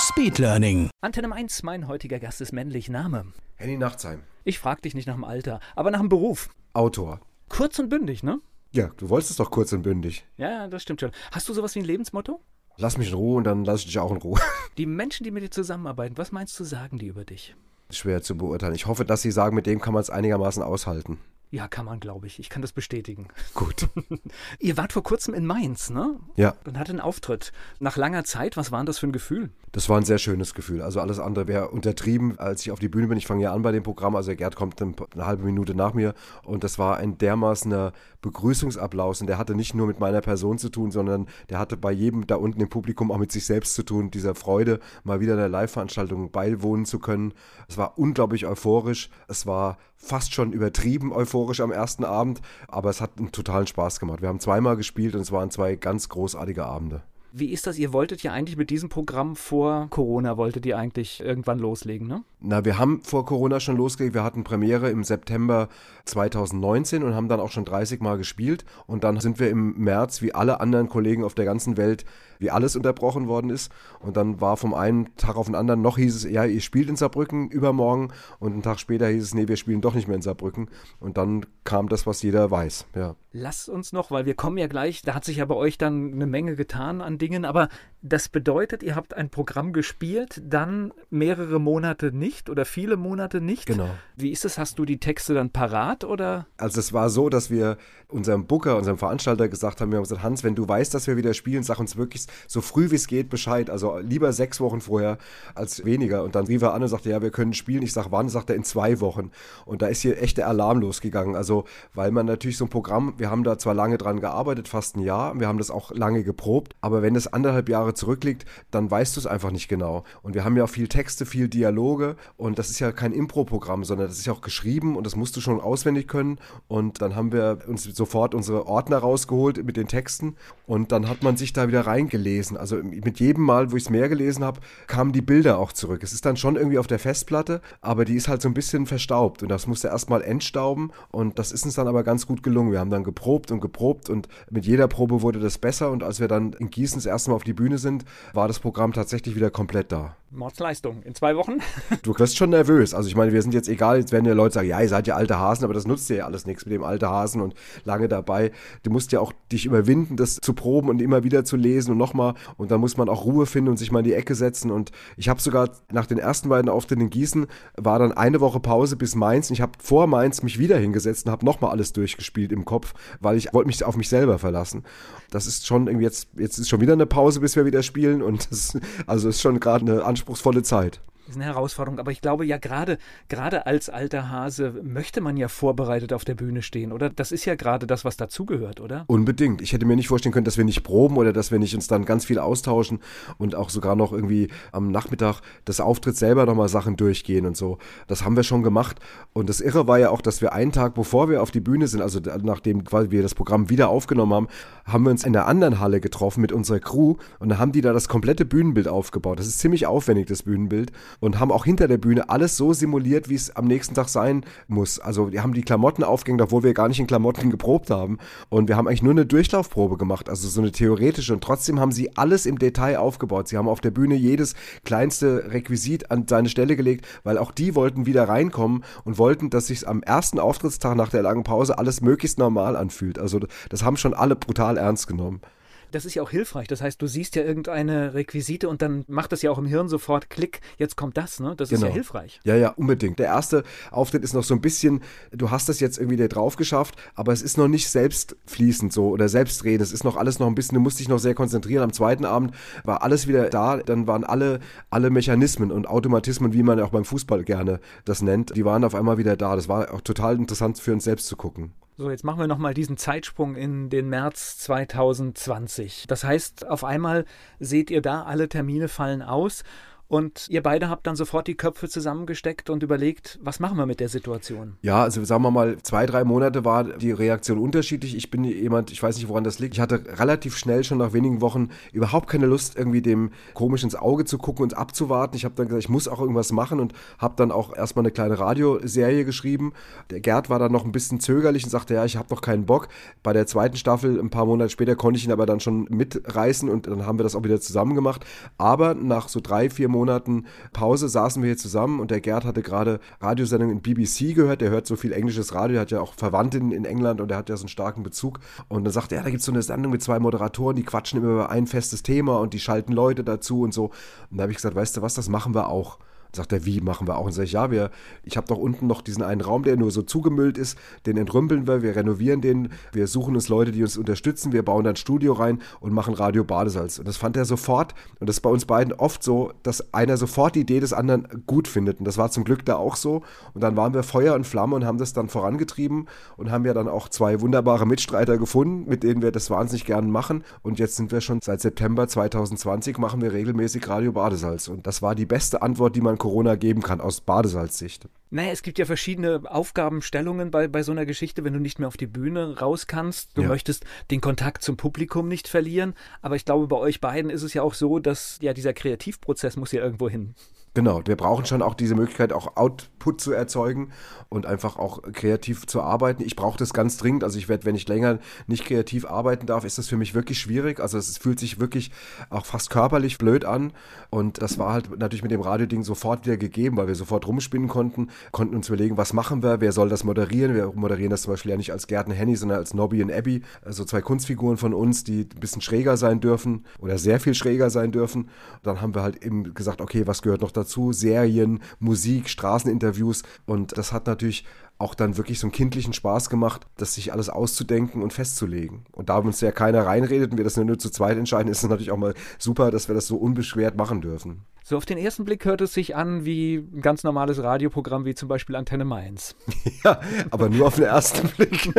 Speedlearning. Antenne 1, mein heutiger Gast ist männlich. Name? Henny Nachtsheim, Ich frag dich nicht nach dem Alter, aber nach dem Beruf. Autor. Kurz und bündig, ne? Ja, du wolltest es doch kurz und bündig. Ja, das stimmt schon. Hast du sowas wie ein Lebensmotto? Lass mich in Ruhe und dann lass ich dich auch in Ruhe. Die Menschen, die mit dir zusammenarbeiten, was meinst du, sagen die über dich? Schwer zu beurteilen. Ich hoffe, dass sie sagen, mit dem kann man es einigermaßen aushalten. Ja, kann man, glaube ich. Ich kann das bestätigen. Gut. Ihr wart vor kurzem in Mainz, ne? Ja, Und hattet einen Auftritt. Nach langer Zeit, was war denn das für ein Gefühl? das war ein sehr schönes Gefühl. Also alles andere wäre untertrieben, als ich auf die Bühne bin. Ich fange ja an bei dem Programm. Also Gerd kommt ein- eine halbe Minute nach mir. Und das war ein dermaßener Begrüßungsapplaus. Und der hatte nicht nur mit meiner Person zu tun, sondern der hatte bei jedem da unten im Publikum auch mit sich selbst zu tun. Dieser Freude, mal wieder einer Live-Veranstaltung beiwohnen zu können. Es war unglaublich euphorisch. Es war fast schon übertrieben euphorisch am ersten Abend. Aber es hat einen totalen Spaß gemacht. Wir haben zweimal gespielt und es waren zwei ganz großartige Abende. Wie ist das? Ihr wolltet ja eigentlich mit diesem Programm vor Corona, wolltet ihr eigentlich irgendwann loslegen, ne? Na, wir haben vor Corona schon losgelegt. Wir hatten Premiere im September 2019 und haben dann auch schon 30 Mal gespielt. Und dann sind wir im März, wie alle anderen Kollegen auf der ganzen Welt, wie alles unterbrochen worden ist. Und dann war vom einen Tag auf den anderen, noch hieß es, ja, ihr spielt in Saarbrücken übermorgen. Und einen Tag später hieß es, nee, wir spielen doch nicht mehr in Saarbrücken. Und dann kam das, was jeder weiß. Ja. Lasst uns noch, weil wir kommen ja gleich, da hat sich ja bei euch dann eine Menge getan an Dingen, aber das bedeutet, ihr habt ein Programm gespielt, dann mehrere Monate nicht oder viele Monate nicht. Genau. Wie ist es? Hast du die Texte dann parat oder? Also es war so, dass wir unserem Booker, unserem Veranstalter gesagt haben, wir haben gesagt, Hans, wenn du weißt, dass wir wieder spielen, sag uns wirklich so früh wie es geht Bescheid. Also lieber sechs Wochen vorher als weniger. Und dann rief er an und sagte, ja, wir können spielen. Ich sag, wann? Sagt er, in zwei Wochen. Und da ist hier echt der Alarm losgegangen. Also, weil man natürlich so ein Programm, wir haben da zwar lange dran gearbeitet, fast ein Jahr, wir haben das auch lange geprobt, aber wenn das anderthalb Jahre zurückliegt, dann weißt du es einfach nicht genau. Und wir haben ja auch viel Texte, viel Dialoge und das ist ja kein Impro-Programm, sondern das ist ja auch geschrieben und das musst du schon auswendig können. Und dann haben wir uns sofort unsere Ordner rausgeholt mit den Texten und dann hat man sich da wieder reingelesen. Also mit jedem Mal, wo ich es mehr gelesen habe, kamen die Bilder auch zurück. Es ist dann schon irgendwie auf der Festplatte, aber die ist halt so ein bisschen verstaubt und das musste erstmal entstauben und das ist uns dann aber ganz gut gelungen. Wir haben dann geprobt und geprobt und mit jeder Probe wurde das besser und als wir dann in Gießen das erste Mal auf die Bühne sind, war das Programm tatsächlich wieder komplett da. Mordsleistung. In zwei Wochen? Du wirst schon nervös. Also ich meine, wir sind jetzt egal, jetzt werden ja Leute sagen, ja, ihr seid ja alte Hasen, aber das nutzt dir ja alles nichts mit dem alte Hasen und lange dabei. Du musst ja auch dich überwinden, das zu proben und immer wieder zu lesen und nochmal. Und dann muss man auch Ruhe finden und sich mal in die Ecke setzen. Und ich habe sogar nach den ersten beiden Auftritten in Gießen, war dann eine Woche Pause bis Mainz. Und ich habe vor Mainz mich wieder hingesetzt und habe nochmal alles durchgespielt im Kopf, weil ich wollte mich auf mich selber verlassen. Das ist schon irgendwie jetzt, jetzt ist schon wieder eine Pause, bis wir wieder spielen. Und das, also ist schon gerade eine anspruchsvolle Zeit. Das ist eine Herausforderung, aber ich glaube ja gerade gerade als alter Hase möchte man ja vorbereitet auf der Bühne stehen, oder? Das ist ja gerade das, was dazugehört, oder? Unbedingt. Ich hätte mir nicht vorstellen können, dass wir nicht proben oder dass wir nicht uns dann ganz viel austauschen und auch sogar noch irgendwie am Nachmittag des Auftritts selber nochmal Sachen durchgehen und so. Das haben wir schon gemacht. Und das Irre war ja auch, dass wir einen Tag, bevor wir auf die Bühne sind, also nachdem quasi wir das Programm wieder aufgenommen haben, haben wir uns in der anderen Halle getroffen mit unserer Crew und dann haben die da das komplette Bühnenbild aufgebaut. Das ist ziemlich aufwendig, das Bühnenbild. Und haben auch hinter der Bühne alles so simuliert, wie es am nächsten Tag sein muss. Also wir haben die Klamotten aufgehängt, obwohl wir gar nicht in Klamotten geprobt haben. Und wir haben eigentlich nur eine Durchlaufprobe gemacht, also so eine theoretische. Und trotzdem haben sie alles im Detail aufgebaut. Sie haben auf der Bühne jedes kleinste Requisit an seine Stelle gelegt, weil auch die wollten wieder reinkommen und wollten, dass sich am ersten Auftrittstag nach der langen Pause alles möglichst normal anfühlt. Also das haben schon alle brutal ernst genommen. Das ist ja auch hilfreich. Das heißt, du siehst ja irgendeine Requisite und dann macht das ja auch im Hirn sofort Klick, jetzt kommt das, ne? Das ist ja Genau. hilfreich. Ja, ja, unbedingt. Der erste Auftritt ist noch so ein bisschen, du hast das jetzt irgendwie da drauf geschafft, aber es ist noch nicht selbstfließend so oder selbstredend. Es ist noch alles noch ein bisschen, du musst dich noch sehr konzentrieren. Am zweiten Abend war alles wieder da, dann waren alle, alle Mechanismen und Automatismen, wie man ja auch beim Fußball gerne das nennt, die waren auf einmal wieder da. Das war auch total interessant für uns selbst zu gucken. So, jetzt machen wir nochmal diesen Zeitsprung in den März 2020. Das heißt, auf einmal seht ihr da, alle Termine fallen aus Und ihr beide habt dann sofort die Köpfe zusammengesteckt und überlegt, was machen wir mit der Situation? Ja, also sagen wir mal, zwei, drei Monate war die Reaktion unterschiedlich. Ich bin jemand, ich weiß nicht, woran das liegt. Ich hatte relativ schnell schon nach wenigen Wochen überhaupt keine Lust, irgendwie dem komisch ins Auge zu gucken und abzuwarten. Ich habe dann gesagt, ich muss auch irgendwas machen und habe dann auch erstmal eine kleine Radioserie geschrieben. Der Gerd war dann noch ein bisschen zögerlich und sagte, ja, ich habe noch keinen Bock. Bei der zweiten Staffel, ein paar Monate später, konnte ich ihn aber dann schon mitreißen und dann haben wir das auch wieder zusammen gemacht. Aber nach so drei, vier Monaten Pause saßen wir hier zusammen und der Gerd hatte gerade Radiosendungen in BBC gehört. Der hört so viel englisches Radio, hat ja auch Verwandte in England und der hat ja so einen starken Bezug. Und dann sagte er, ja, da gibt es so eine Sendung mit zwei Moderatoren, die quatschen immer über ein festes Thema und die schalten Leute dazu und so. Und da habe ich gesagt, weißt du was, das machen wir auch. Sagt er, wie machen wir auch? Und sage ich, ja, wir, ich habe doch unten noch diesen einen Raum, der nur so zugemüllt ist, den entrümpeln wir, wir renovieren den, wir suchen uns Leute, die uns unterstützen, wir bauen dann ein Studio rein und machen Radio Badesalz. Und das fand er sofort, und das ist bei uns beiden oft so, dass einer sofort die Idee des anderen gut findet. Und das war zum Glück da auch so. Und dann waren wir Feuer und Flamme und haben das dann vorangetrieben und haben ja dann auch zwei wunderbare Mitstreiter gefunden, mit denen wir das wahnsinnig gerne machen. Und jetzt sind wir schon seit September 2020 machen wir regelmäßig Radio Badesalz. Und das war die beste Antwort, die man Corona geben kann, aus Badesalzsicht. Naja, es gibt ja verschiedene Aufgabenstellungen bei, bei so einer Geschichte, wenn du nicht mehr auf die Bühne raus kannst. Du ja. möchtest den Kontakt zum Publikum nicht verlieren. Aber ich glaube, bei euch beiden ist es ja auch so, dass ja dieser Kreativprozess muss ja irgendwo hin. Genau, wir brauchen schon auch diese Möglichkeit, auch Output zu erzeugen und einfach auch kreativ zu arbeiten. Ich brauche das ganz dringend. Also ich werde, wenn ich länger nicht kreativ arbeiten darf, ist das für mich wirklich schwierig. Also es fühlt sich wirklich auch fast körperlich blöd an. Und das war halt natürlich mit dem Radioding sofort wieder gegeben, weil wir sofort rumspinnen konnten, konnten uns überlegen, was machen wir, wer soll das moderieren. Wir moderieren das zum Beispiel ja nicht als Gärten Henny, sondern als Nobby und Abby. Also zwei Kunstfiguren von uns, die ein bisschen schräger sein dürfen oder sehr viel schräger sein dürfen. Dann haben wir halt eben gesagt, okay, was gehört noch dazu? Dazu, Serien, Musik, Straßeninterviews und das hat natürlich auch dann wirklich so einen kindlichen Spaß gemacht, das sich alles auszudenken und festzulegen. Und da uns ja keiner reinredet und wir das nur zu zweit entscheiden, ist es natürlich auch mal super, dass wir das so unbeschwert machen dürfen. So auf den ersten Blick hört es sich an wie ein ganz normales Radioprogramm, wie zum Beispiel Antenne Mainz. ja, aber nur auf den ersten Blick.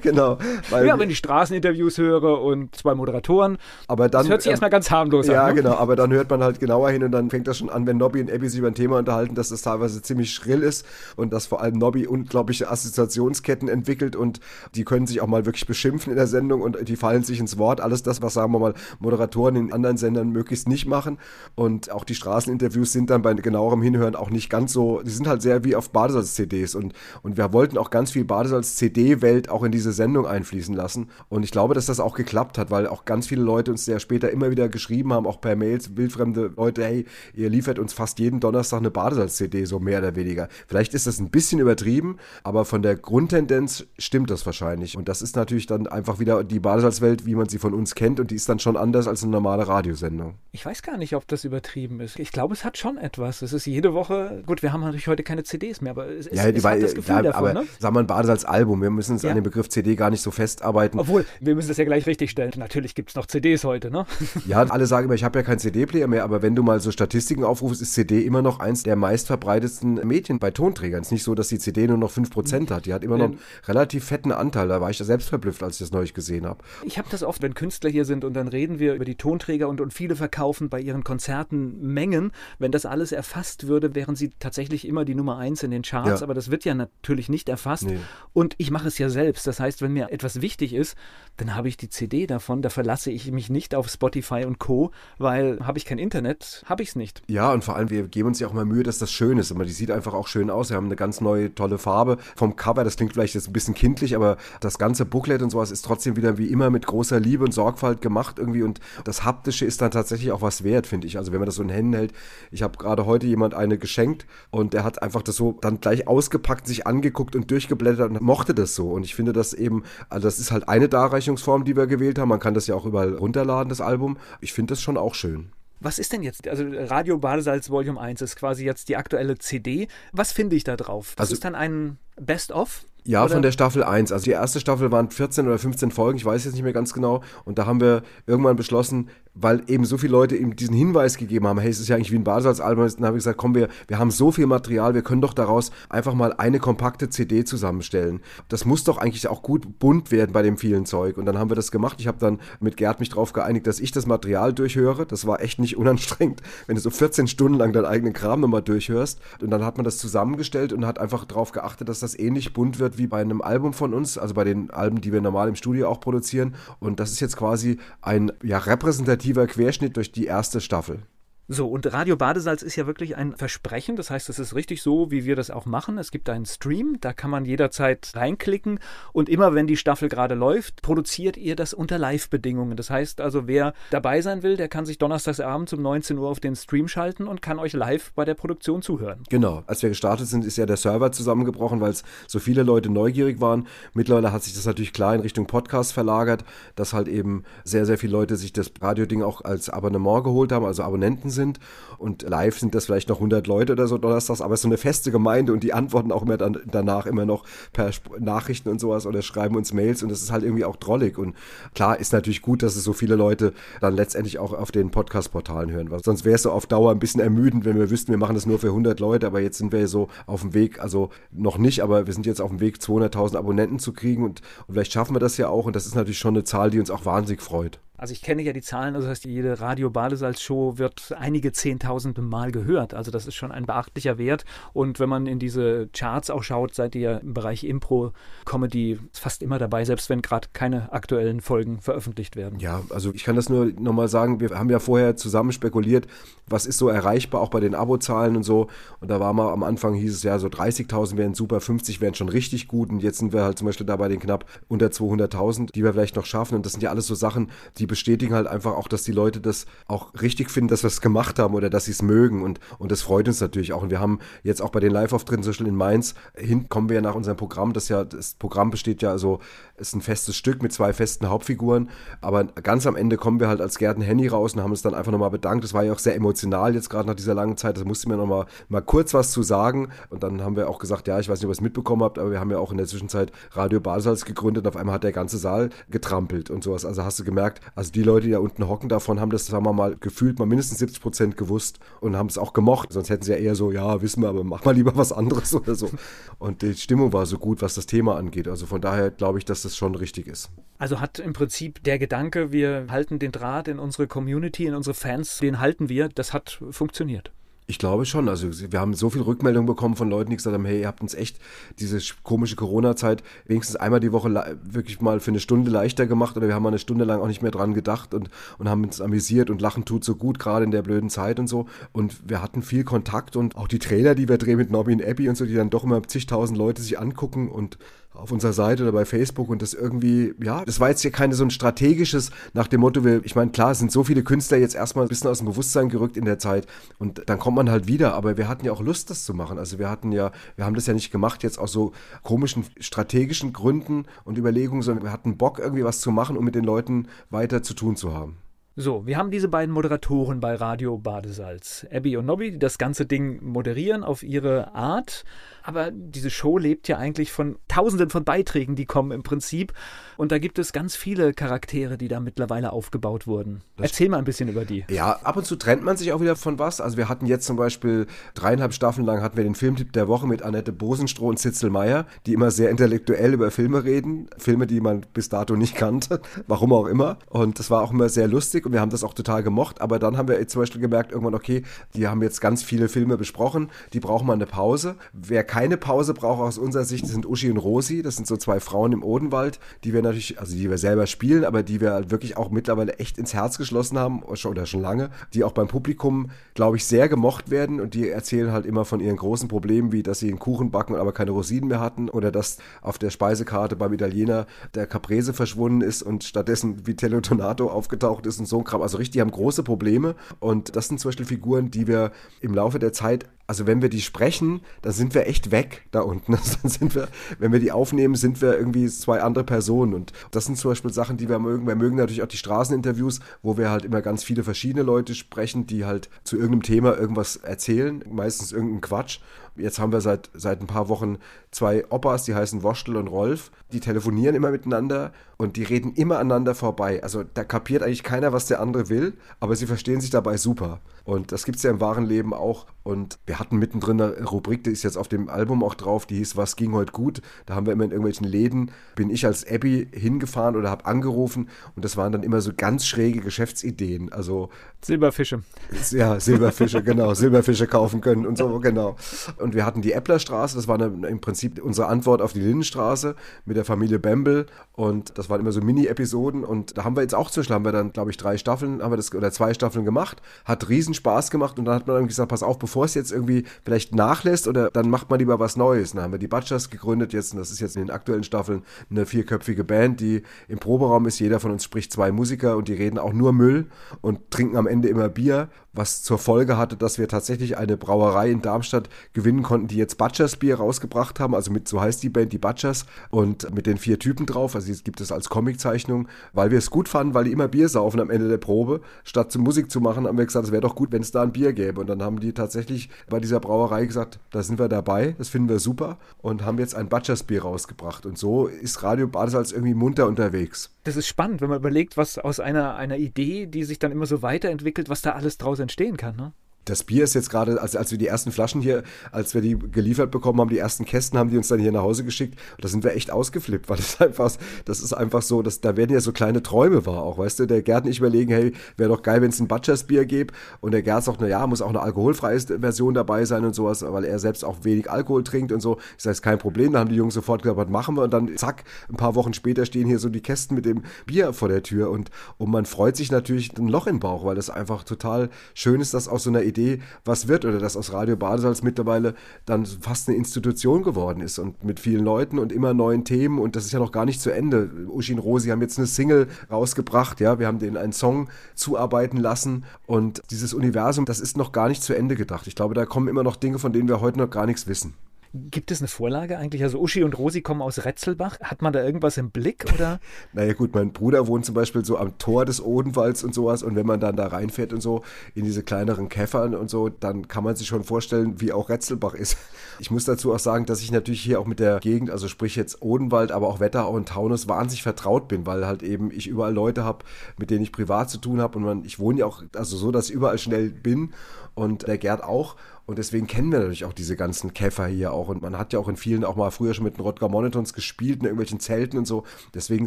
genau. Ja, wenn ich Straßeninterviews höre und zwei Moderatoren, aber dann, das hört sich ähm, erstmal ganz harmlos ja, an. Ja, ne? genau, aber dann hört man halt genauer hin und dann fängt das schon an, wenn Nobby und Abby sich über ein Thema unterhalten, dass das teilweise ziemlich schrill ist und dass vor allem Nobby unglaubliche Assoziationsketten entwickelt und die können sich auch mal wirklich beschimpfen in der Sendung und die fallen sich ins Wort. Alles das, was, sagen wir mal, Moderatoren in anderen Sendern möglichst nicht machen. Und und auch die Straßeninterviews sind dann bei genauerem Hinhören auch nicht ganz so, die sind halt sehr wie auf Badesalz-CDs. Und, und wir wollten auch ganz viel Badesalz-CD-Welt auch in diese Sendung einfließen lassen. Und ich glaube, dass das auch geklappt hat, weil auch ganz viele Leute uns ja später immer wieder geschrieben haben, auch per Mails, wildfremde Leute, hey, ihr liefert uns fast jeden Donnerstag eine Badesalz-CD, so mehr oder weniger. Vielleicht ist das ein bisschen übertrieben, aber von der Grundtendenz stimmt das wahrscheinlich. Und das ist natürlich dann einfach wieder die Badesalzwelt, wie man sie von uns kennt. Und die ist dann schon anders als eine normale Radiosendung. Ich weiß gar nicht, ob das übertrieben übertrieben ist. Ich glaube, es hat schon etwas. Es ist jede Woche, gut, wir haben natürlich heute keine CDs mehr, aber es, ja, es, hat das Gefühl ja, davon, aber ne? Sag mal, Bades als Album. Wir müssen uns ja. an den Begriff CD gar nicht so festarbeiten. Obwohl, wir müssen das ja gleich richtig stellen. Natürlich gibt es noch CDs heute, ne? Ja, alle sagen immer, ich habe ja keinen CD-Player mehr, aber wenn du mal so Statistiken aufrufst, ist CD immer noch eins der meistverbreitetsten Medien bei Tonträgern. Es ist nicht so, dass die CD nur noch 5% hat. Die hat immer noch einen relativ fetten Anteil. Da war ich ja selbst verblüfft, als ich das neulich gesehen habe. Ich habe das oft, wenn Künstler hier sind und dann reden wir über die Tonträger und, und viele verkaufen bei ihren Konzerten Mengen wenn das alles erfasst würde, wären sie tatsächlich immer die Nummer eins in den Charts, ja. aber das wird ja natürlich nicht erfasst. Nee. Und ich mache es ja selbst. Das heißt, wenn mir etwas wichtig ist, dann habe ich die CD davon. Da verlasse ich mich nicht auf Spotify und Co., weil habe ich kein Internet, habe ich es nicht. Ja, und vor allem, wir geben uns ja auch mal Mühe, dass das schön ist. Aber die sieht einfach auch schön aus. Wir haben eine ganz neue, tolle Farbe. Vom Cover, das klingt vielleicht jetzt ein bisschen kindlich, aber das ganze Booklet und sowas ist trotzdem wieder wie immer mit großer Liebe und Sorgfalt gemacht irgendwie. Und das Haptische ist dann tatsächlich auch was wert, finde ich. Also wenn man das so in Händen hält, ich habe gerade heute jemand eine geschenkt und der hat einfach das so dann gleich ausgepackt, sich angeguckt und durchgeblättert und mochte das so. Und ich finde das eben, also das ist halt eine Darreichungsform, die wir gewählt haben. Man kann das ja auch überall runterladen, das Album. Ich finde das schon auch schön. Was ist denn jetzt? Also Radio Badesalz Volume 1 ist quasi jetzt die aktuelle CD. Was finde ich da drauf? Das also, ist dann ein Best-of? Ja, oder? von der Staffel 1. Also die erste Staffel waren 14 oder 15 Folgen, ich weiß jetzt nicht mehr ganz genau. Und da haben wir irgendwann beschlossen, weil eben so viele Leute ihm diesen Hinweis gegeben haben, hey, es ist ja eigentlich wie ein Badesalzalbum, dann habe ich gesagt, komm, wir, wir haben so viel Material, wir können doch daraus einfach mal eine kompakte CD zusammenstellen. Das muss doch eigentlich auch gut bunt werden bei dem vielen Zeug. Und dann haben wir das gemacht. Ich habe dann mit Gerd mich darauf geeinigt, dass ich das Material durchhöre. Das war echt nicht unanstrengend, wenn du so 14 Stunden lang deinen eigenen Kram nochmal durchhörst. Und dann hat man das zusammengestellt und hat einfach darauf geachtet, dass das ähnlich bunt wird wie bei einem Album von uns, also bei den Alben, die wir normal im Studio auch produzieren. Und das ist jetzt quasi ein ja, repräsentativer Querschnitt durch die erste Staffel. So, und Radio Badesalz ist ja wirklich ein Versprechen. Das heißt, es ist richtig so, wie wir das auch machen. Es gibt einen Stream, da kann man jederzeit reinklicken. Und immer wenn die Staffel gerade läuft, produziert ihr das unter Live-Bedingungen. Das heißt also, wer dabei sein will, der kann sich donnerstagsabends um 19 Uhr auf den Stream schalten und kann euch live bei der Produktion zuhören. Genau. Als wir gestartet sind, ist ja der Server zusammengebrochen, weil es so viele Leute neugierig waren. Mittlerweile hat sich das natürlich klar in Richtung Podcast verlagert, dass halt eben sehr, sehr viele Leute sich das Radioding auch als Abonnement geholt haben, also Abonnenten sind. Und live sind das vielleicht noch 100 Leute oder so donnerstags, aber es ist so eine feste Gemeinde und die antworten auch immer dann, danach immer noch per Nachrichten und sowas oder schreiben uns Mails und das ist halt irgendwie auch drollig. Und klar ist natürlich gut, dass es so viele Leute dann letztendlich auch auf den Podcast-Portalen hören, weil sonst wäre es so auf Dauer ein bisschen ermüdend, wenn wir wüssten, wir machen das nur für 100 Leute, aber jetzt sind wir so auf dem Weg, also noch nicht, aber wir sind jetzt auf dem Weg, 200.000 Abonnenten zu kriegen und, und vielleicht schaffen wir das ja auch und das ist natürlich schon eine Zahl, die uns auch wahnsinnig freut. Also ich kenne ja die Zahlen, also das heißt, jede Radio Badesalz Show wird einige zehntausende Mal gehört. Also das ist schon ein beachtlicher Wert. Und wenn man in diese Charts auch schaut, seid ihr im Bereich Impro, Comedy fast immer dabei, selbst wenn gerade keine aktuellen Folgen veröffentlicht werden. Ja, also ich kann das nur nochmal sagen, wir haben ja vorher zusammen spekuliert, was ist so erreichbar, auch bei den Abozahlen und so. Und da war mal am Anfang hieß es ja, so 30.000 wären super, 50 wären schon richtig gut. Und jetzt sind wir halt zum Beispiel da bei den knapp unter 200.000, die wir vielleicht noch schaffen. Und das sind ja alles so Sachen, die bestätigen halt einfach auch, dass die Leute das auch richtig finden, dass wir es gemacht haben oder dass sie es mögen und, und das freut uns natürlich auch. Und wir haben jetzt auch bei den Live-Auftritten, zum Beispiel in Mainz, hin kommen wir ja nach unserem Programm, das ja, das Programm besteht ja also, ist ein festes Stück mit zwei festen Hauptfiguren, aber ganz am Ende kommen wir halt als Gärten Henny raus und haben uns dann einfach nochmal bedankt. Das war ja auch sehr emotional jetzt gerade nach dieser langen Zeit, da musste mir nochmal mal kurz was zu sagen und dann haben wir auch gesagt, ja, ich weiß nicht, ob ihr es mitbekommen habt, aber wir haben ja auch in der Zwischenzeit Radio Basalz gegründet und auf einmal hat der ganze Saal getrampelt und sowas. Also hast du gemerkt, also die Leute, die da unten hocken, davon haben das, sagen wir mal, gefühlt mal mindestens 70 Prozent gewusst und haben es auch gemocht. Sonst hätten sie ja eher so, ja, wissen wir, aber mach mal lieber was anderes oder so. Und die Stimmung war so gut, was das Thema angeht. Also von daher glaube ich, dass das schon richtig ist. Also hat im Prinzip der Gedanke, wir halten den Draht in unsere Community, in unsere Fans, den halten wir, das hat funktioniert. Ich glaube schon. Also wir haben so viel Rückmeldung bekommen von Leuten, die gesagt haben, hey, ihr habt uns echt diese komische Corona-Zeit wenigstens einmal die Woche wirklich mal für eine Stunde leichter gemacht oder wir haben mal eine Stunde lang auch nicht mehr dran gedacht und, und haben uns amüsiert und Lachen tut so gut, gerade in der blöden Zeit und so. Und wir hatten viel Kontakt und auch die Trailer, die wir drehen mit Nobby und Abby und so, die dann doch immer zigtausend Leute sich angucken und auf unserer Seite oder bei Facebook und das irgendwie, ja, das war jetzt hier keine so ein strategisches nach dem Motto, wir, ich meine, klar, sind so viele Künstler jetzt erstmal ein bisschen aus dem Bewusstsein gerückt in der Zeit und dann kommt man halt wieder, aber wir hatten ja auch Lust, das zu machen. Also wir hatten ja, wir haben das ja nicht gemacht jetzt aus so komischen strategischen Gründen und Überlegungen, sondern wir hatten Bock, irgendwie was zu machen, um mit den Leuten weiter zu tun zu haben. So, wir haben diese beiden Moderatoren bei Radio Badesalz, Abby und Nobby, die das ganze Ding moderieren auf ihre Art. Aber diese Show lebt ja eigentlich von Tausenden von Beiträgen, die kommen im Prinzip. Und da gibt es ganz viele Charaktere, die da mittlerweile aufgebaut wurden. Das Erzähl mal ein bisschen über die. Ja, ab und zu trennt man sich auch wieder von was. Also wir hatten jetzt zum Beispiel dreieinhalb Staffeln lang hatten wir den Filmtipp der Woche mit Annette Bosenstroh und Zitzel Meyer, die immer sehr intellektuell über Filme reden. Filme, die man bis dato nicht kannte. Warum auch immer. Und das war auch immer sehr lustig und wir haben das auch total gemocht. Aber dann haben wir zum Beispiel gemerkt, irgendwann, okay, die haben jetzt ganz viele Filme besprochen, die brauchen mal eine Pause. Wer keine Pause braucht aus unserer Sicht, sind Uschi und Rosi. Das sind so zwei Frauen im Odenwald, die wir natürlich, also die wir selber spielen, aber die wir halt wirklich auch mittlerweile echt ins Herz geschlossen haben, oder schon lange, die auch beim Publikum, glaube ich, sehr gemocht werden und die erzählen halt immer von ihren großen Problemen, wie dass sie einen Kuchen backen aber keine Rosinen mehr hatten oder dass auf der Speisekarte beim Italiener der Caprese verschwunden ist und stattdessen Vitello Donato aufgetaucht ist und so ein Kram. Also richtig, die haben große Probleme und das sind zum Beispiel Figuren, die wir im Laufe der Zeit also wenn wir die sprechen, dann sind wir echt weg da unten. Also dann sind wir, wenn wir die aufnehmen, sind wir irgendwie zwei andere Personen. Und das sind zum Beispiel Sachen, die wir mögen. Wir mögen natürlich auch die Straßeninterviews, wo wir halt immer ganz viele verschiedene Leute sprechen, die halt zu irgendeinem Thema irgendwas erzählen, meistens irgendeinen Quatsch. Jetzt haben wir seit, seit ein paar Wochen zwei Opas, die heißen Wostel und Rolf. Die telefonieren immer miteinander und die reden immer aneinander vorbei. Also da kapiert eigentlich keiner, was der andere will, aber sie verstehen sich dabei super. Und das gibt es ja im wahren Leben auch. Und wir hatten mittendrin eine Rubrik, die ist jetzt auf dem Album auch drauf, die hieß Was ging heute gut? Da haben wir immer in irgendwelchen Läden, bin ich als Abby hingefahren oder habe angerufen und das waren dann immer so ganz schräge Geschäftsideen. Also Silberfische. Ja, Silberfische, genau. Silberfische kaufen können und so, genau. Und wir hatten die Epplerstraße, das war eine, im Prinzip unsere Antwort auf die Lindenstraße mit der Familie Bembel. Und das waren immer so Mini-Episoden. Und da haben wir jetzt auch zwischen, haben wir dann, glaube ich, drei Staffeln, haben wir das, oder zwei Staffeln gemacht. Hat riesen Spaß gemacht. Und dann hat man dann gesagt, pass auf, bevor es jetzt irgendwie vielleicht nachlässt oder dann macht man lieber was Neues. dann haben wir die Butchers gegründet jetzt. Und das ist jetzt in den aktuellen Staffeln eine vierköpfige Band, die im Proberaum ist. Jeder von uns spricht zwei Musiker und die reden auch nur Müll und trinken am Ende immer Bier, was zur Folge hatte, dass wir tatsächlich eine Brauerei in Darmstadt gewinnen konnten, die jetzt Butchers Bier rausgebracht haben, also mit, so heißt die Band, die Butchers, und mit den vier Typen drauf, also es gibt es als Comiczeichnung, weil wir es gut fanden, weil die immer Bier saufen am Ende der Probe. Statt Musik zu machen, haben wir gesagt, es wäre doch gut, wenn es da ein Bier gäbe. Und dann haben die tatsächlich bei dieser Brauerei gesagt, da sind wir dabei, das finden wir super und haben jetzt ein Butchers Bier rausgebracht. Und so ist Radio Badesalz irgendwie munter unterwegs. Das ist spannend, wenn man überlegt, was aus einer, einer Idee, die sich dann immer so weiterentwickelt, was da alles draus entstehen kann. Ne? Das Bier ist jetzt gerade, als, als wir die ersten Flaschen hier, als wir die geliefert bekommen haben, die ersten Kästen haben die uns dann hier nach Hause geschickt. da sind wir echt ausgeflippt, weil das einfach, das ist einfach so, dass, da werden ja so kleine Träume wahr auch, weißt du? Der Gerd nicht überlegen, hey, wäre doch geil, wenn es ein Butchers Bier gäbe. Und der Gerd sagt, na ja, muss auch eine alkoholfreie Version dabei sein und sowas, weil er selbst auch wenig Alkohol trinkt und so. Sage, ist kein Problem. Da haben die Jungs sofort gesagt, was machen wir? Und dann zack, ein paar Wochen später stehen hier so die Kästen mit dem Bier vor der Tür und, und man freut sich natürlich ein Loch im Bauch, weil das einfach total schön ist, dass aus so einer Idee was wird oder dass aus Radio Badesalz mittlerweile dann fast eine Institution geworden ist und mit vielen Leuten und immer neuen Themen und das ist ja noch gar nicht zu Ende. Uschi und Rosi haben jetzt eine Single rausgebracht, ja, wir haben denen einen Song zuarbeiten lassen und dieses Universum, das ist noch gar nicht zu Ende gedacht. Ich glaube, da kommen immer noch Dinge, von denen wir heute noch gar nichts wissen. Gibt es eine Vorlage eigentlich? Also Uschi und Rosi kommen aus Retzelbach. Hat man da irgendwas im Blick oder? naja gut, mein Bruder wohnt zum Beispiel so am Tor des Odenwalds und sowas und wenn man dann da reinfährt und so in diese kleineren Käffern und so, dann kann man sich schon vorstellen, wie auch Retzelbach ist. Ich muss dazu auch sagen, dass ich natürlich hier auch mit der Gegend, also sprich jetzt Odenwald, aber auch Wetterau und Taunus wahnsinnig vertraut bin, weil halt eben ich überall Leute habe, mit denen ich privat zu tun habe und man, ich wohne ja auch also so, dass ich überall schnell bin und der Gerd auch und deswegen kennen wir natürlich auch diese ganzen Käfer hier auch. Und man hat ja auch in vielen auch mal früher schon mit den Rodger Monitons gespielt, in irgendwelchen Zelten und so. Deswegen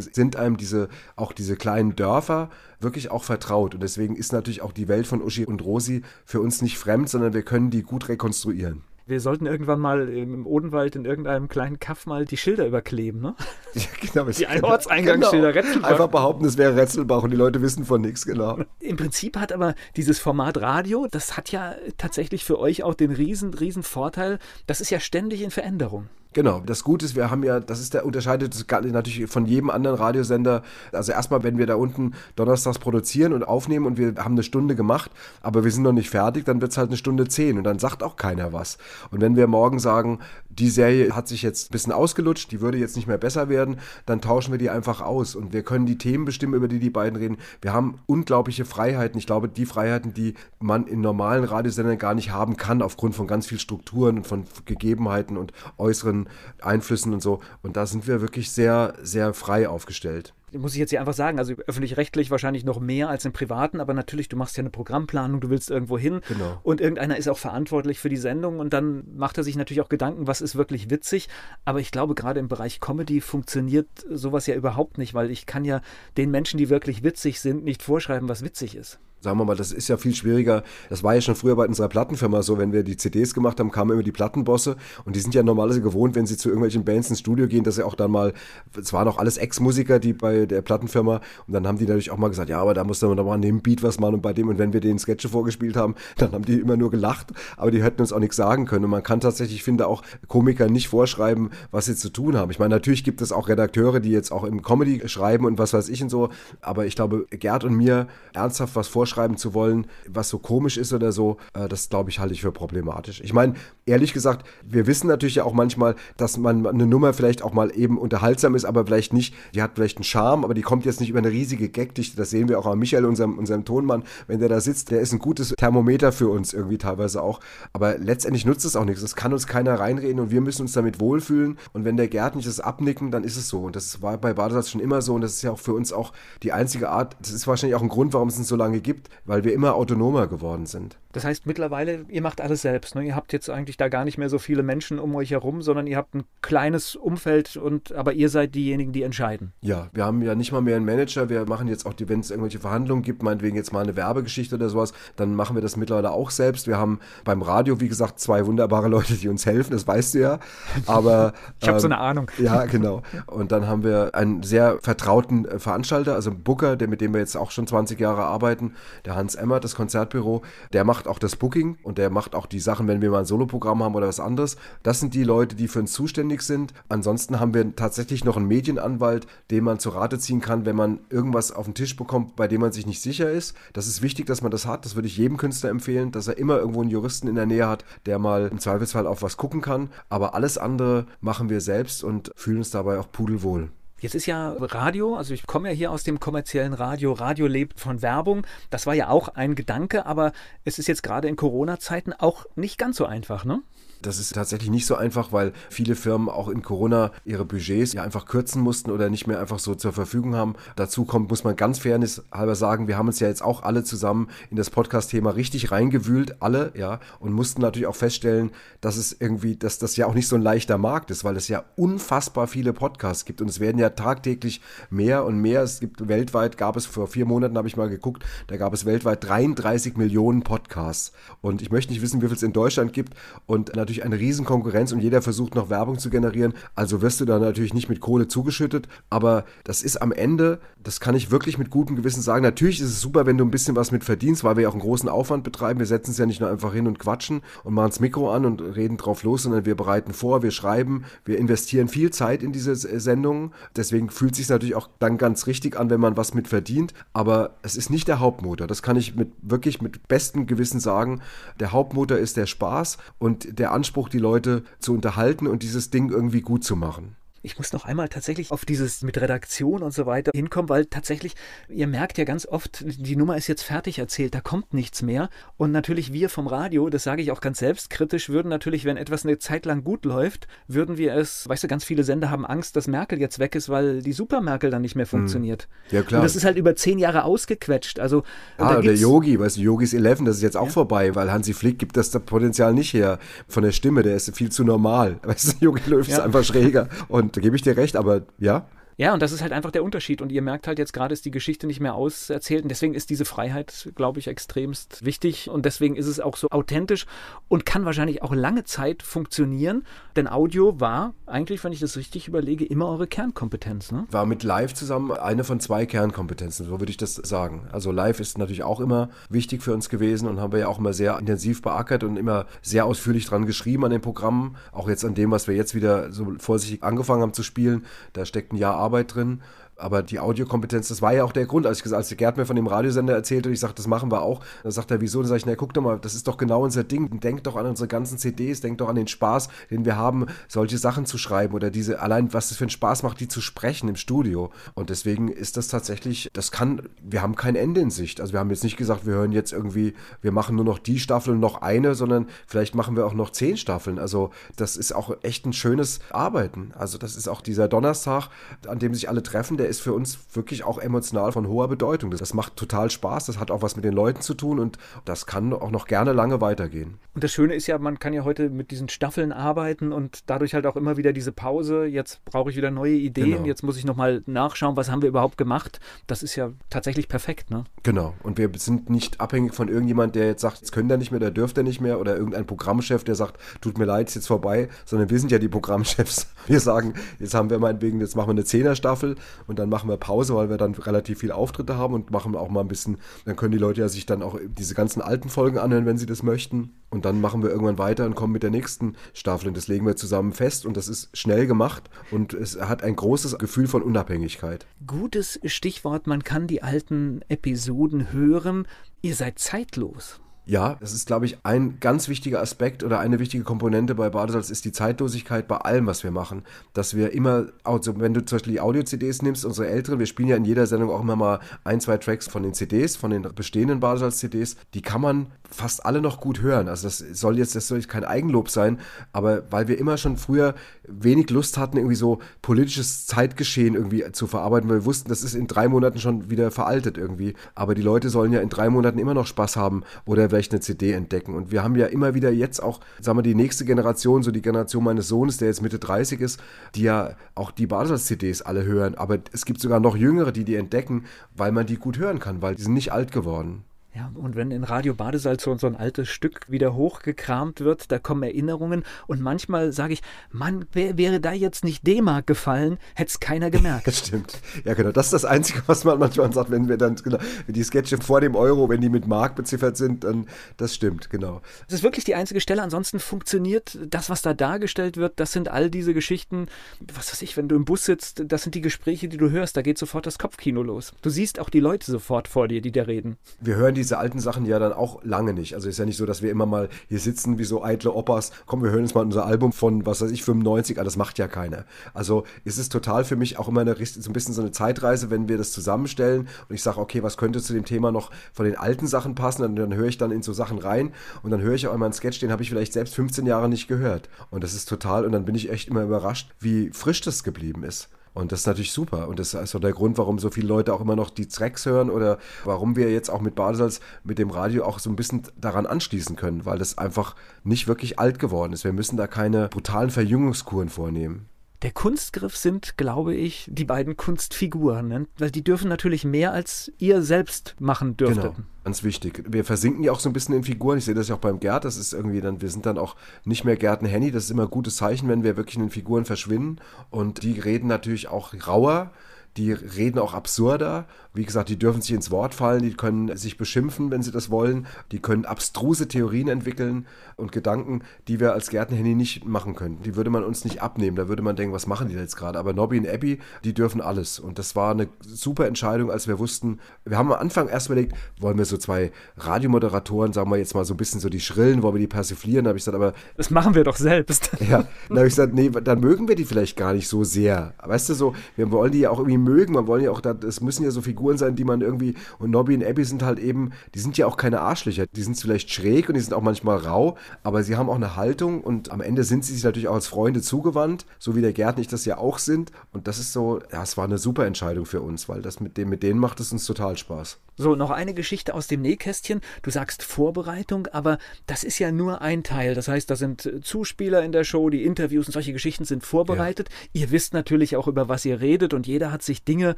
sind einem diese, auch diese kleinen Dörfer wirklich auch vertraut. Und deswegen ist natürlich auch die Welt von Uschi und Rosi für uns nicht fremd, sondern wir können die gut rekonstruieren. Wir sollten irgendwann mal im Odenwald in irgendeinem kleinen Kaff mal die Schilder überkleben, ne? Ja, genau. Die Ortseingangsschilder, genau. Retzelbach. Einfach behaupten, es wäre Retzelbach und die Leute wissen von nichts, genau. Im Prinzip hat aber dieses Format Radio, das hat ja tatsächlich für euch auch den riesen, riesen Vorteil, das ist ja ständig in Veränderung. Genau, das Gute ist, wir haben ja, das ist der unterscheidet natürlich von jedem anderen Radiosender. Also erstmal, wenn wir da unten donnerstags produzieren und aufnehmen und wir haben eine Stunde gemacht, aber wir sind noch nicht fertig, dann wird es halt eine Stunde zehn und dann sagt auch keiner was. Und wenn wir morgen sagen, die Serie hat sich jetzt ein bisschen ausgelutscht, die würde jetzt nicht mehr besser werden, dann tauschen wir die einfach aus und wir können die Themen bestimmen, über die die beiden reden. Wir haben unglaubliche Freiheiten. Ich glaube, die Freiheiten, die man in normalen Radiosendern gar nicht haben kann, aufgrund von ganz vielen Strukturen und von Gegebenheiten und äußeren Einflüssen und so. Und da sind wir wirklich sehr, sehr frei aufgestellt muss ich jetzt hier einfach sagen, also öffentlich-rechtlich wahrscheinlich noch mehr als im Privaten, aber natürlich, du machst ja eine Programmplanung, du willst irgendwo hin genau. und irgendeiner ist auch verantwortlich für die Sendung und dann macht er sich natürlich auch Gedanken, was ist wirklich witzig. Aber ich glaube, gerade im Bereich Comedy funktioniert sowas ja überhaupt nicht, weil ich kann ja den Menschen, die wirklich witzig sind, nicht vorschreiben, was witzig ist sagen wir mal, das ist ja viel schwieriger. Das war ja schon früher bei unserer Plattenfirma so, wenn wir die CDs gemacht haben, kamen immer die Plattenbosse und die sind ja normalerweise gewohnt, wenn sie zu irgendwelchen Bands ins Studio gehen, dass sie auch dann mal, es waren auch alles Ex-Musiker, die bei der Plattenfirma und dann haben die natürlich auch mal gesagt, ja, aber da muss man doch mal an dem Beat was machen und bei dem und wenn wir den Sketche vorgespielt haben, dann haben die immer nur gelacht, aber die hätten uns auch nichts sagen können und man kann tatsächlich, ich finde auch Komiker nicht vorschreiben, was sie zu tun haben. Ich meine, natürlich gibt es auch Redakteure, die jetzt auch im Comedy schreiben und was weiß ich und so, aber ich glaube, Gerd und mir ernsthaft was vorschreiben, reinschreiben zu wollen, was so komisch ist oder so, äh, das glaube ich, halte ich für problematisch. Ich meine, ehrlich gesagt, wir wissen natürlich ja auch manchmal, dass man eine Nummer vielleicht auch mal eben unterhaltsam ist, aber vielleicht nicht, die hat vielleicht einen Charme, aber die kommt jetzt nicht über eine riesige Gagdichte. Das sehen wir auch an Michael, unserem, unserem Tonmann, wenn der da sitzt, der ist ein gutes Thermometer für uns irgendwie teilweise auch. Aber letztendlich nutzt es auch nichts. Es kann uns keiner reinreden und wir müssen uns damit wohlfühlen. Und wenn der Gerd nicht das abnicken, dann ist es so. Und das war bei Badesatz schon immer so und das ist ja auch für uns auch die einzige Art, das ist wahrscheinlich auch ein Grund, warum es uns so lange gibt, weil wir immer autonomer geworden sind. Das heißt mittlerweile, ihr macht alles selbst. Ne? Ihr habt jetzt eigentlich da gar nicht mehr so viele Menschen um euch herum, sondern ihr habt ein kleines Umfeld und aber ihr seid diejenigen, die entscheiden. Ja, wir haben ja nicht mal mehr einen Manager. Wir machen jetzt auch, wenn es irgendwelche Verhandlungen gibt, meinetwegen jetzt mal eine Werbegeschichte oder sowas, dann machen wir das mittlerweile auch selbst. Wir haben beim Radio, wie gesagt, zwei wunderbare Leute, die uns helfen, das weißt du ja. Aber ich habe ähm, so eine Ahnung. Ja, genau. Und dann haben wir einen sehr vertrauten äh, Veranstalter, also einen Booker, der, mit dem wir jetzt auch schon 20 Jahre arbeiten, der Hans Emmer, das Konzertbüro, der macht auch das Booking und der macht auch die Sachen, wenn wir mal ein Soloprogramm haben oder was anderes. Das sind die Leute, die für uns zuständig sind. Ansonsten haben wir tatsächlich noch einen Medienanwalt, den man zu Rate ziehen kann, wenn man irgendwas auf den Tisch bekommt, bei dem man sich nicht sicher ist. Das ist wichtig, dass man das hat. Das würde ich jedem Künstler empfehlen, dass er immer irgendwo einen Juristen in der Nähe hat, der mal im Zweifelsfall auf was gucken kann. Aber alles andere machen wir selbst und fühlen uns dabei auch pudelwohl. Jetzt ist ja Radio, also ich komme ja hier aus dem kommerziellen Radio, Radio lebt von Werbung. Das war ja auch ein Gedanke, aber es ist jetzt gerade in Corona-Zeiten auch nicht ganz so einfach, ne? Das ist tatsächlich nicht so einfach, weil viele Firmen auch in Corona ihre Budgets ja einfach kürzen mussten oder nicht mehr einfach so zur Verfügung haben. Dazu kommt, muss man ganz fairness halber sagen, wir haben uns ja jetzt auch alle zusammen in das Podcast-Thema richtig reingewühlt, alle, ja, und mussten natürlich auch feststellen, dass es irgendwie, dass das ja auch nicht so ein leichter Markt ist, weil es ja unfassbar viele Podcasts gibt und es werden ja tagtäglich mehr und mehr. Es gibt weltweit, gab es vor vier Monaten, habe ich mal geguckt, da gab es weltweit 33 Millionen Podcasts. Und ich möchte nicht wissen, wie viel es in Deutschland gibt und natürlich natürlich eine riesen Konkurrenz und jeder versucht noch Werbung zu generieren. Also wirst du da natürlich nicht mit Kohle zugeschüttet, aber das ist am Ende, das kann ich wirklich mit gutem Gewissen sagen. Natürlich ist es super, wenn du ein bisschen was mit verdienst, weil wir ja auch einen großen Aufwand betreiben. Wir setzen es ja nicht nur einfach hin und quatschen und machen das Mikro an und reden drauf los, sondern wir bereiten vor, wir schreiben, wir investieren viel Zeit in diese Sendungen. Deswegen fühlt es sich natürlich auch dann ganz richtig an, wenn man was mit verdient. Aber es ist nicht der Hauptmotor. Das kann ich mit wirklich mit bestem Gewissen sagen. Der Hauptmotor ist der Spaß und der Anspruch, die Leute zu unterhalten und dieses Ding irgendwie gut zu machen ich muss noch einmal tatsächlich auf dieses mit Redaktion und so weiter hinkommen, weil tatsächlich, ihr merkt ja ganz oft, die Nummer ist jetzt fertig erzählt, da kommt nichts mehr. Und natürlich wir vom Radio, das sage ich auch ganz selbstkritisch, würden natürlich, wenn etwas eine Zeit lang gut läuft, würden wir es, weißt du, ganz viele Sender haben Angst, dass Merkel jetzt weg ist, weil die Super Merkel dann nicht mehr hm. funktioniert. Ja, klar. Und das ist halt über zehn Jahre ausgequetscht. Also, ah, der Yogi, weißt du, Yogis 11, das ist jetzt auch ja. vorbei, weil Hansi Flick gibt das Potenzial nicht her von der Stimme, der ist viel zu normal. Weißt du, Yogi Löw ja. ist einfach schräger. Und da gebe ich dir recht, aber ja, ja, und das ist halt einfach der Unterschied. Und ihr merkt halt jetzt gerade, ist die Geschichte nicht mehr auserzählt. Und deswegen ist diese Freiheit, glaube ich, extremst wichtig. Und deswegen ist es auch so authentisch und kann wahrscheinlich auch lange Zeit funktionieren. Denn Audio war eigentlich, wenn ich das richtig überlege, immer eure Kernkompetenz. Ne? War mit Live zusammen eine von zwei Kernkompetenzen, so würde ich das sagen. Also Live ist natürlich auch immer wichtig für uns gewesen und haben wir ja auch immer sehr intensiv beackert und immer sehr ausführlich dran geschrieben an den Programmen. Auch jetzt an dem, was wir jetzt wieder so vorsichtig angefangen haben zu spielen. Da steckt ein Jahr Arbeit drin. Aber die Audiokompetenz, das war ja auch der Grund, als ich als der Gerd mir von dem Radiosender erzählte und ich sagte, das machen wir auch. Dann sagt er, wieso? Dann sage ich, na guck doch mal, das ist doch genau unser Ding. Denk doch an unsere ganzen CDs, denk doch an den Spaß, den wir haben, solche Sachen zu schreiben oder diese, allein was es für einen Spaß macht, die zu sprechen im Studio. Und deswegen ist das tatsächlich, das kann, wir haben kein Ende in Sicht. Also wir haben jetzt nicht gesagt, wir hören jetzt irgendwie, wir machen nur noch die Staffel, noch eine, sondern vielleicht machen wir auch noch zehn Staffeln. Also das ist auch echt ein schönes Arbeiten. Also das ist auch dieser Donnerstag, an dem sich alle treffen, der der ist für uns wirklich auch emotional von hoher Bedeutung. Das macht total Spaß, das hat auch was mit den Leuten zu tun und das kann auch noch gerne lange weitergehen. Und das Schöne ist ja, man kann ja heute mit diesen Staffeln arbeiten und dadurch halt auch immer wieder diese Pause. Jetzt brauche ich wieder neue Ideen, genau. jetzt muss ich nochmal nachschauen, was haben wir überhaupt gemacht. Das ist ja tatsächlich perfekt, ne? Genau. Und wir sind nicht abhängig von irgendjemand, der jetzt sagt, jetzt können der nicht mehr, der dürfte nicht mehr oder irgendein Programmchef, der sagt, tut mir leid, ist jetzt vorbei, sondern wir sind ja die Programmchefs. Wir sagen, jetzt haben wir meinetwegen, jetzt machen wir eine Zehner-Staffel und und dann machen wir Pause, weil wir dann relativ viele Auftritte haben und machen auch mal ein bisschen, dann können die Leute ja sich dann auch diese ganzen alten Folgen anhören, wenn sie das möchten. Und dann machen wir irgendwann weiter und kommen mit der nächsten Staffel und das legen wir zusammen fest und das ist schnell gemacht und es hat ein großes Gefühl von Unabhängigkeit. Gutes Stichwort, man kann die alten Episoden hören. Ihr seid zeitlos. Ja, das ist, glaube ich, ein ganz wichtiger Aspekt oder eine wichtige Komponente bei Badesalz ist die Zeitlosigkeit bei allem, was wir machen. Dass wir immer, also wenn du zum Beispiel die Audio-CDs nimmst, unsere älteren, wir spielen ja in jeder Sendung auch immer mal ein, zwei Tracks von den CDs, von den bestehenden Badesalz-CDs, die kann man fast alle noch gut hören. Also das soll jetzt, das soll jetzt kein Eigenlob sein, aber weil wir immer schon früher wenig Lust hatten, irgendwie so politisches Zeitgeschehen irgendwie zu verarbeiten, weil wir wussten, das ist in drei Monaten schon wieder veraltet irgendwie. Aber die Leute sollen ja in drei Monaten immer noch Spaß haben oder vielleicht eine CD entdecken. Und wir haben ja immer wieder jetzt auch, sagen wir, die nächste Generation, so die Generation meines Sohnes, der jetzt Mitte 30 ist, die ja auch die Basis-CDs alle hören. Aber es gibt sogar noch Jüngere, die die entdecken, weil man die gut hören kann, weil die sind nicht alt geworden. Ja, und wenn in Radio Badesalz so, so ein altes Stück wieder hochgekramt wird, da kommen Erinnerungen und manchmal sage ich, Mann, wär, wäre da jetzt nicht D-Mark gefallen, hätte es keiner gemerkt. Das stimmt. Ja, genau. Das ist das Einzige, was man manchmal sagt, wenn wir dann, genau, die Sketche vor dem Euro, wenn die mit Mark beziffert sind, dann, das stimmt, genau. Das ist wirklich die einzige Stelle. Ansonsten funktioniert das, was da dargestellt wird, das sind all diese Geschichten, was weiß ich, wenn du im Bus sitzt, das sind die Gespräche, die du hörst, da geht sofort das Kopfkino los. Du siehst auch die Leute sofort vor dir, die da reden. Wir hören die diese alten Sachen ja dann auch lange nicht. Also ist ja nicht so, dass wir immer mal hier sitzen wie so eitle Opas. Komm, wir hören uns mal unser Album von, was weiß ich, 95 an. Das macht ja keiner. Also ist es total für mich auch immer eine, so ein bisschen so eine Zeitreise, wenn wir das zusammenstellen und ich sage, okay, was könnte zu dem Thema noch von den alten Sachen passen? Und dann höre ich dann in so Sachen rein und dann höre ich auch einmal einen Sketch, den habe ich vielleicht selbst 15 Jahre nicht gehört. Und das ist total, und dann bin ich echt immer überrascht, wie frisch das geblieben ist. Und das ist natürlich super. Und das ist auch der Grund, warum so viele Leute auch immer noch die Tracks hören oder warum wir jetzt auch mit Badesalz, mit dem Radio auch so ein bisschen daran anschließen können, weil das einfach nicht wirklich alt geworden ist. Wir müssen da keine brutalen Verjüngungskuren vornehmen. Der Kunstgriff sind, glaube ich, die beiden Kunstfiguren, ne? weil die dürfen natürlich mehr als ihr selbst machen dürften. Genau, ganz wichtig. Wir versinken ja auch so ein bisschen in Figuren. Ich sehe das ja auch beim Gerd. Das ist irgendwie dann, wir sind dann auch nicht mehr Gerd und Henny. Das ist immer ein gutes Zeichen, wenn wir wirklich in den Figuren verschwinden. Und die reden natürlich auch rauer die reden auch absurder. Wie gesagt, die dürfen sich ins Wort fallen, die können sich beschimpfen, wenn sie das wollen. Die können abstruse Theorien entwickeln und Gedanken, die wir als Gärtnerhandy nicht machen könnten. Die würde man uns nicht abnehmen. Da würde man denken, was machen die jetzt gerade? Aber Nobby und Abby, die dürfen alles. Und das war eine super Entscheidung, als wir wussten, wir haben am Anfang erst überlegt, wollen wir so zwei Radiomoderatoren, sagen wir jetzt mal so ein bisschen so die Schrillen, wollen wir die persiflieren? Da habe ich gesagt, aber. Das machen wir doch selbst. Ja, dann habe ich gesagt, nee, dann mögen wir die vielleicht gar nicht so sehr. Weißt du, so, wir wollen die ja auch irgendwie mögen. Man wollen ja auch, es müssen ja so Figuren sein, die man irgendwie, und Nobby und Abby sind halt eben, die sind ja auch keine Arschlöcher. Die sind vielleicht schräg und die sind auch manchmal rau, aber sie haben auch eine Haltung und am Ende sind sie sich natürlich auch als Freunde zugewandt, so wie der Gerd nicht das ja auch sind. Und das ist so, ja, es war eine super Entscheidung für uns, weil das mit dem, mit denen macht es uns total Spaß. So, noch eine Geschichte aus dem Nähkästchen. Du sagst Vorbereitung, aber das ist ja nur ein Teil. Das heißt, da sind Zuspieler in der Show, die Interviews und solche Geschichten sind vorbereitet. Ja. Ihr wisst natürlich auch, über was ihr redet und jeder hat sich Dinge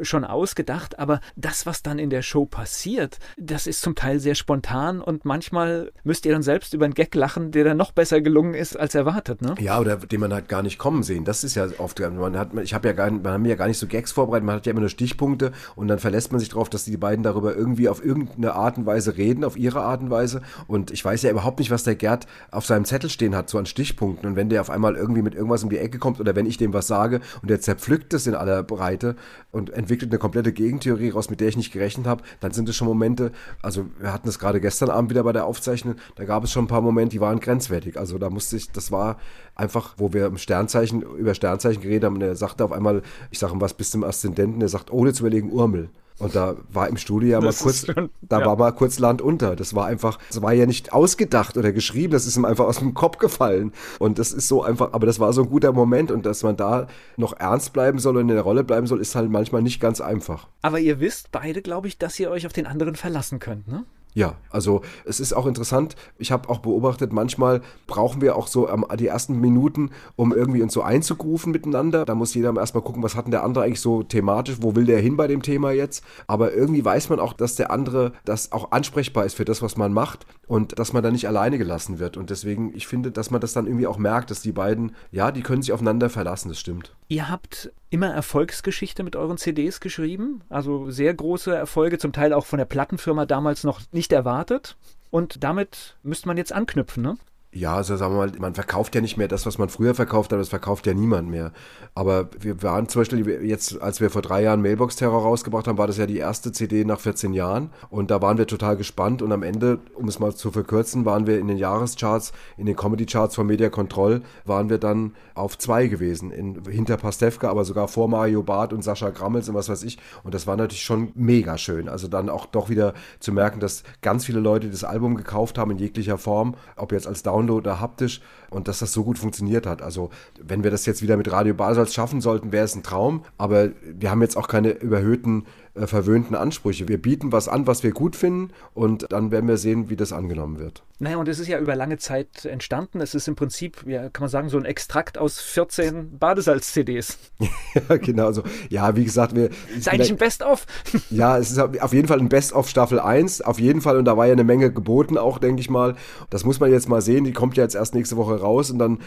schon ausgedacht, aber das, was dann in der Show passiert, das ist zum Teil sehr spontan und manchmal müsst ihr dann selbst über einen Gag lachen, der dann noch besser gelungen ist als erwartet, ne? Ja, oder den man halt gar nicht kommen sehen. Das ist ja oft, man hat, ich habe ja gar, man haben ja gar nicht so Gags vorbereitet, man hat ja immer nur Stichpunkte und dann verlässt man sich darauf, dass die beiden darüber irgendwie auf irgendeine Art und Weise reden, auf ihre Art und Weise. Und ich weiß ja überhaupt nicht, was der Gerd auf seinem Zettel stehen hat, so an Stichpunkten. Und wenn der auf einmal irgendwie mit irgendwas um die Ecke kommt oder wenn ich dem was sage und der zerpflückt es in aller Breite und entwickelt eine komplette Gegentheorie raus, mit der ich nicht gerechnet habe, dann sind es schon Momente, also wir hatten es gerade gestern Abend wieder bei der Aufzeichnung, da gab es schon ein paar Momente, die waren grenzwertig. Also da musste ich, das war einfach, wo wir im Sternzeichen, über Sternzeichen geredet haben und er sagte auf einmal, ich sage ihm was bis zum Aszendenten, er sagt, ohne zu überlegen, Urmel. Und da war im Studio ja mal kurz, schon, da ja. war mal kurz Land unter. Das war einfach, das war ja nicht ausgedacht oder geschrieben, das ist ihm einfach aus dem Kopf gefallen. Und das ist so einfach, aber das war so ein guter Moment und dass man da noch ernst bleiben soll und in der Rolle bleiben soll, ist halt manchmal nicht ganz einfach. Aber ihr wisst beide, glaube ich, dass ihr euch auf den anderen verlassen könnt, ne? Ja, also es ist auch interessant. Ich habe auch beobachtet, manchmal brauchen wir auch so ähm, die ersten Minuten, um irgendwie uns so einzugrufen miteinander. Da muss jeder erstmal gucken, was hat denn der andere eigentlich so thematisch, wo will der hin bei dem Thema jetzt. Aber irgendwie weiß man auch, dass der andere das auch ansprechbar ist für das, was man macht und dass man da nicht alleine gelassen wird. Und deswegen, ich finde, dass man das dann irgendwie auch merkt, dass die beiden, ja, die können sich aufeinander verlassen, das stimmt. Ihr habt immer Erfolgsgeschichte mit euren CDs geschrieben, also sehr große Erfolge, zum Teil auch von der Plattenfirma damals noch nicht erwartet. Und damit müsste man jetzt anknüpfen, ne? Ja, also sagen wir mal, man verkauft ja nicht mehr das, was man früher verkauft hat, das verkauft ja niemand mehr. Aber wir waren zum Beispiel jetzt, als wir vor drei Jahren Mailbox Terror rausgebracht haben, war das ja die erste CD nach 14 Jahren und da waren wir total gespannt und am Ende, um es mal zu verkürzen, waren wir in den Jahrescharts, in den Comedy Charts von Media Control, waren wir dann auf zwei gewesen, in, hinter Pastewka, aber sogar vor Mario Barth und Sascha Grammels und was weiß ich und das war natürlich schon mega schön. Also dann auch doch wieder zu merken, dass ganz viele Leute das Album gekauft haben in jeglicher Form, ob jetzt als Download Download oder haptisch und dass das so gut funktioniert hat. Also wenn wir das jetzt wieder mit Radio Basel schaffen sollten, wäre es ein Traum, aber wir haben jetzt auch keine überhöhten, äh, verwöhnten Ansprüche. Wir bieten was an, was wir gut finden und dann werden wir sehen, wie das angenommen wird. Naja, und es ist ja über lange Zeit entstanden. Es ist im Prinzip, ja, kann man sagen, so ein Extrakt aus 14 Badesalz-CDs. ja, genau. So. Ja, wie gesagt, wir. Ist eigentlich ein Best-of. ja, es ist auf jeden Fall ein Best-of Staffel 1. Auf jeden Fall. Und da war ja eine Menge geboten auch, denke ich mal. Das muss man jetzt mal sehen. Die kommt ja jetzt erst nächste Woche raus und dann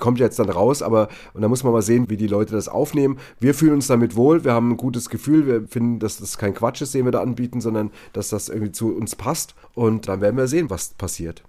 kommt jetzt dann raus, aber und da muss man mal sehen, wie die Leute das aufnehmen. Wir fühlen uns damit wohl, wir haben ein gutes Gefühl, wir finden, dass das kein Quatsch ist, den wir da anbieten, sondern dass das irgendwie zu uns passt und dann werden wir sehen, was passiert.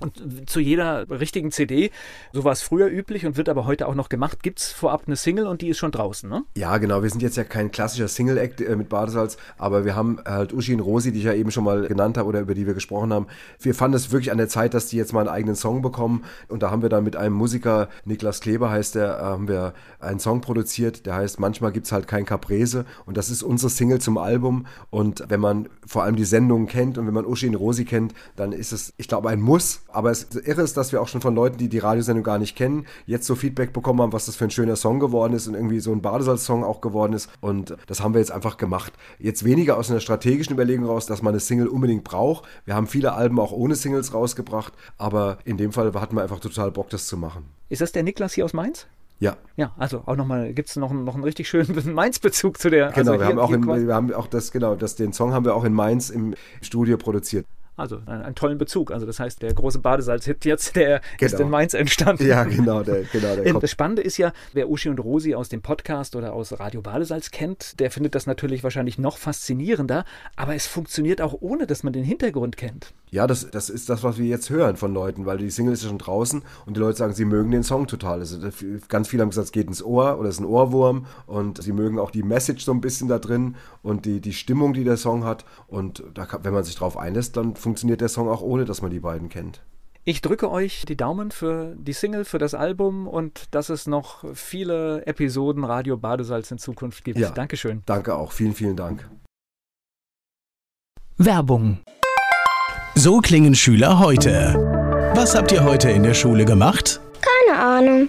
Und zu jeder richtigen CD, so war es früher üblich und wird aber heute auch noch gemacht, gibt es vorab eine Single und die ist schon draußen, ne? Ja, genau. Wir sind jetzt ja kein klassischer Single-Act äh, mit Badesalz, aber wir haben halt Uschi und Rosi, die ich ja eben schon mal genannt habe oder über die wir gesprochen haben. Wir fanden es wirklich an der Zeit, dass die jetzt mal einen eigenen Song bekommen und da haben wir dann mit einem Musiker, Niklas Kleber heißt der, äh, haben wir einen Song produziert, der heißt Manchmal gibt es halt kein Caprese und das ist unsere Single zum Album und wenn man vor allem die Sendungen kennt und wenn man Uschi und Rosi kennt, dann ist es, ich glaube, ein Muss aber es irre ist, dass wir auch schon von Leuten, die die Radiosendung gar nicht kennen, jetzt so Feedback bekommen haben, was das für ein schöner Song geworden ist und irgendwie so ein Badesalz-Song auch geworden ist. Und das haben wir jetzt einfach gemacht. Jetzt weniger aus einer strategischen Überlegung raus, dass man eine Single unbedingt braucht. Wir haben viele Alben auch ohne Singles rausgebracht, aber in dem Fall hatten wir einfach total Bock, das zu machen. Ist das der Niklas hier aus Mainz? Ja. Ja, also auch nochmal, gibt es noch, noch einen richtig schönen Mainz-Bezug zu der. Genau, also wir, haben auch in, wir haben auch das, genau, das, den Song haben wir auch in Mainz im Studio produziert. Also einen, einen, tollen Bezug. Also das heißt, der große Badesalz-Hit jetzt, der genau. ist in Mainz entstanden. Ja, genau. Der, genau der das Spannende ist ja, wer Uschi und Rosi aus dem Podcast oder aus Radio Badesalz kennt, der findet das natürlich wahrscheinlich noch faszinierender, aber es funktioniert auch ohne, dass man den Hintergrund kennt. Ja, das, das ist das, was wir jetzt hören von Leuten, weil die Single ist ja schon draußen und die Leute sagen, sie mögen den Song total. Also, ganz viele haben gesagt, es geht ins Ohr oder es ist ein Ohrwurm und sie mögen auch die Message so ein bisschen da drin und die, die Stimmung, die der Song hat. Und da wenn man sich drauf einlässt, dann funktioniert der Song auch ohne, dass man die beiden kennt. Ich drücke euch die Daumen für die Single, für das Album und dass es noch viele Episoden Radio Badesalz in Zukunft gibt. Ja, Dankeschön. Danke auch. Vielen, vielen Dank. Werbung so klingen Schüler heute. Was habt ihr heute in der Schule gemacht? Keine Ahnung.